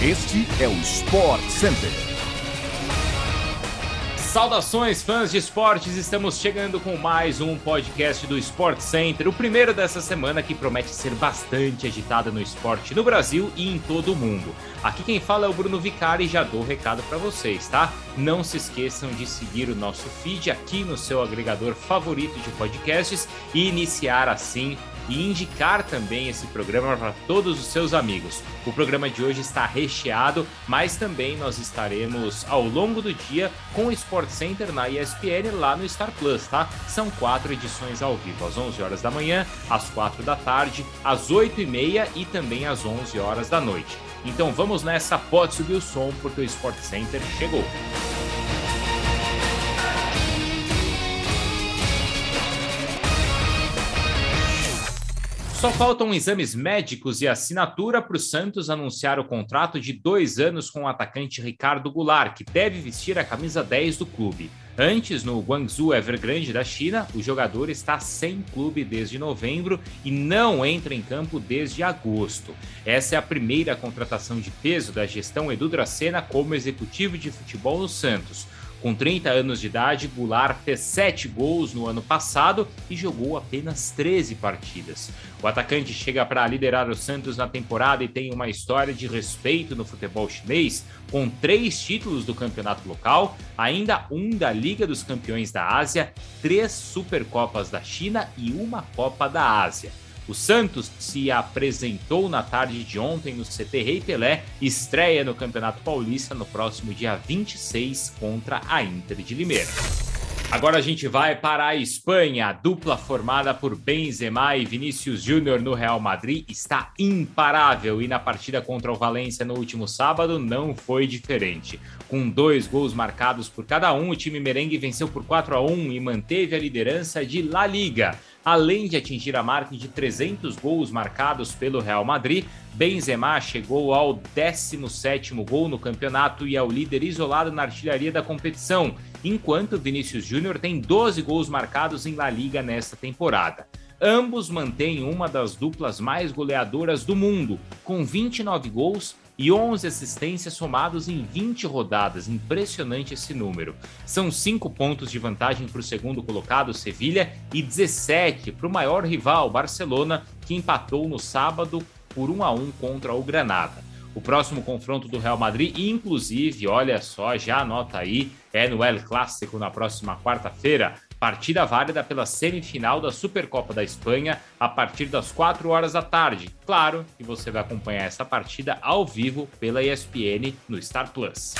Este é o Sport Center. Saudações, fãs de esportes! Estamos chegando com mais um podcast do Sport Center, o primeiro dessa semana que promete ser bastante agitado no esporte no Brasil e em todo o mundo. Aqui quem fala é o Bruno Vicari e já dou o recado para vocês, tá? Não se esqueçam de seguir o nosso feed aqui no seu agregador favorito de podcasts e iniciar assim e indicar também esse programa para todos os seus amigos. O programa de hoje está recheado, mas também nós estaremos ao longo do dia com o Sport Center na ESPN lá no Star Plus, tá? São quatro edições ao vivo, às 11 horas da manhã, às 4 da tarde, às 8 e meia e também às 11 horas da noite. Então vamos nessa, pode subir o som porque o Sport Center chegou. Só faltam exames médicos e assinatura para o Santos anunciar o contrato de dois anos com o atacante Ricardo Goulart, que deve vestir a camisa 10 do clube. Antes, no Guangzhou Evergrande da China, o jogador está sem clube desde novembro e não entra em campo desde agosto. Essa é a primeira contratação de peso da gestão Edu Dracena como executivo de futebol no Santos. Com 30 anos de idade, Goulart fez 7 gols no ano passado e jogou apenas 13 partidas. O atacante chega para liderar o Santos na temporada e tem uma história de respeito no futebol chinês, com três títulos do campeonato local, ainda um da Liga dos Campeões da Ásia, três Supercopas da China e uma Copa da Ásia. O Santos se apresentou na tarde de ontem no CT Rei Pelé, estreia no Campeonato Paulista no próximo dia 26 contra a Inter de Limeira. Agora a gente vai para a Espanha. A dupla formada por Benzema e Vinícius Júnior no Real Madrid está imparável e na partida contra o Valência no último sábado não foi diferente. Com dois gols marcados por cada um, o time merengue venceu por 4 a 1 e manteve a liderança de La Liga. Além de atingir a marca de 300 gols marcados pelo Real Madrid, Benzema chegou ao 17º gol no campeonato e é o líder isolado na artilharia da competição, enquanto Vinícius Júnior tem 12 gols marcados em La Liga nesta temporada. Ambos mantêm uma das duplas mais goleadoras do mundo, com 29 gols e 11 assistências somados em 20 rodadas. Impressionante esse número. São 5 pontos de vantagem para o segundo colocado, Sevilha, e 17 para o maior rival, Barcelona, que empatou no sábado por 1 a 1 contra o Granada. O próximo confronto do Real Madrid, inclusive, olha só, já anota aí, é no El Clássico na próxima quarta-feira. Partida válida pela semifinal da Supercopa da Espanha a partir das 4 horas da tarde. Claro que você vai acompanhar essa partida ao vivo pela ESPN no Star Plus.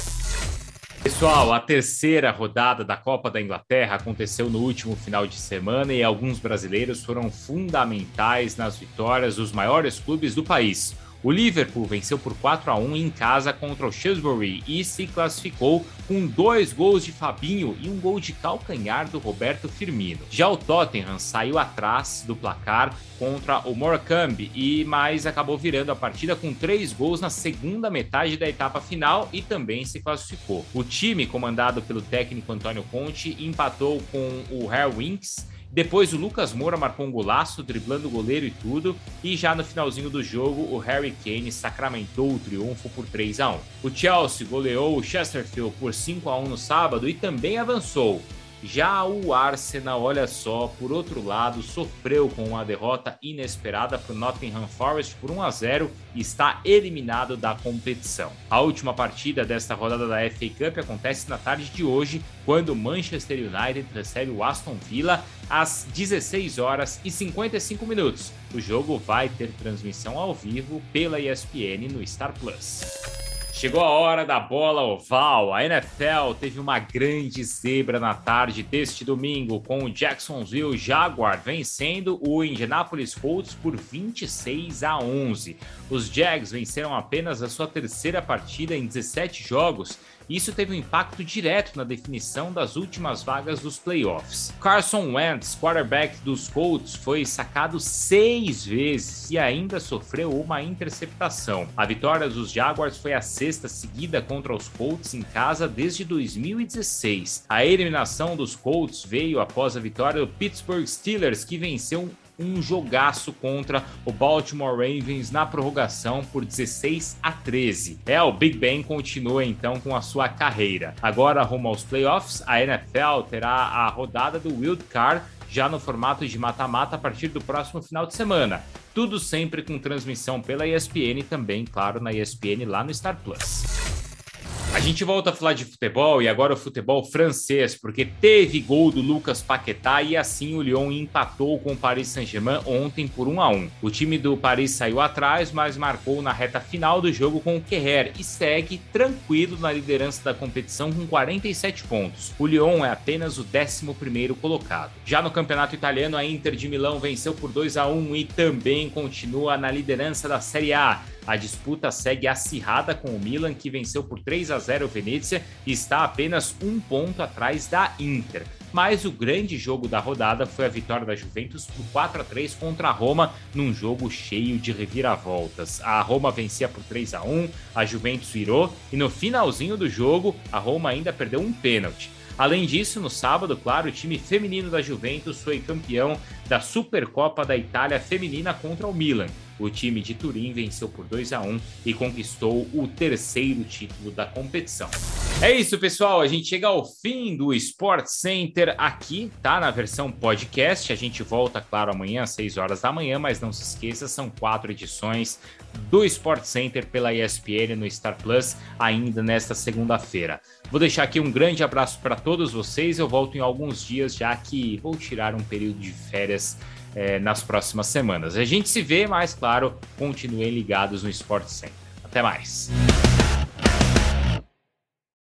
Pessoal, a terceira rodada da Copa da Inglaterra aconteceu no último final de semana e alguns brasileiros foram fundamentais nas vitórias dos maiores clubes do país. O Liverpool venceu por 4 a 1 em casa contra o Shrewsbury e se classificou com dois gols de Fabinho e um gol de calcanhar do Roberto Firmino. Já o Tottenham saiu atrás do placar contra o Morecambe e mais acabou virando a partida com três gols na segunda metade da etapa final e também se classificou. O time, comandado pelo técnico Antônio Conte, empatou com o Harry Winks depois o Lucas Moura marcou um golaço, driblando o goleiro e tudo, e já no finalzinho do jogo, o Harry Kane sacramentou o triunfo por 3 a 1. O Chelsea goleou o Chesterfield por 5 a 1 no sábado e também avançou. Já o Arsenal, olha só, por outro lado, sofreu com uma derrota inesperada para o Nottingham Forest por 1 a 0 e está eliminado da competição. A última partida desta rodada da FA Cup acontece na tarde de hoje, quando o Manchester United recebe o Aston Villa às 16 horas e 55 minutos. O jogo vai ter transmissão ao vivo pela ESPN no Star Plus. Chegou a hora da bola oval. A NFL teve uma grande zebra na tarde deste domingo, com o Jacksonville Jaguar vencendo o Indianapolis Colts por 26 a 11. Os Jags venceram apenas a sua terceira partida em 17 jogos isso teve um impacto direto na definição das últimas vagas dos playoffs. Carson Wentz, quarterback dos Colts, foi sacado seis vezes e ainda sofreu uma interceptação. A vitória dos Jaguars foi a sexta seguida contra os Colts em casa desde 2016. A eliminação dos Colts veio após a vitória do Pittsburgh Steelers, que venceu um jogaço contra o Baltimore Ravens na prorrogação por 16 a 13. É, o Big Ben continua então com a sua carreira. Agora rumo aos playoffs, a NFL terá a rodada do Wild Card já no formato de mata-mata a partir do próximo final de semana. Tudo sempre com transmissão pela ESPN e também, claro, na ESPN lá no Star Plus. A gente volta a falar de futebol e agora o futebol francês, porque teve gol do Lucas Paquetá e assim o Lyon empatou com o Paris Saint-Germain ontem por 1 a 1. O time do Paris saiu atrás, mas marcou na reta final do jogo com o Kerrer e segue tranquilo na liderança da competição com 47 pontos. O Lyon é apenas o 11º colocado. Já no campeonato italiano, a Inter de Milão venceu por 2 a 1 e também continua na liderança da Série A. A disputa segue acirrada com o Milan, que venceu por 3 a 0 o Venezia e está apenas um ponto atrás da Inter. Mas o grande jogo da rodada foi a vitória da Juventus por 4 a 3 contra a Roma, num jogo cheio de reviravoltas. A Roma vencia por 3 a 1, a Juventus virou e no finalzinho do jogo a Roma ainda perdeu um pênalti. Além disso, no sábado, claro, o time feminino da Juventus foi campeão da Supercopa da Itália feminina contra o Milan. O time de Turim venceu por 2 a 1 e conquistou o terceiro título da competição. É isso, pessoal. A gente chega ao fim do Sport Center aqui, tá? Na versão podcast. A gente volta, claro, amanhã às 6 horas da manhã, mas não se esqueça, são quatro edições do Sport Center pela ESPN no Star Plus ainda nesta segunda-feira. Vou deixar aqui um grande abraço para todos vocês. Eu volto em alguns dias, já que vou tirar um período de férias é, nas próximas semanas. A gente se vê, mas claro, continuem ligados no Sport Center. Até mais.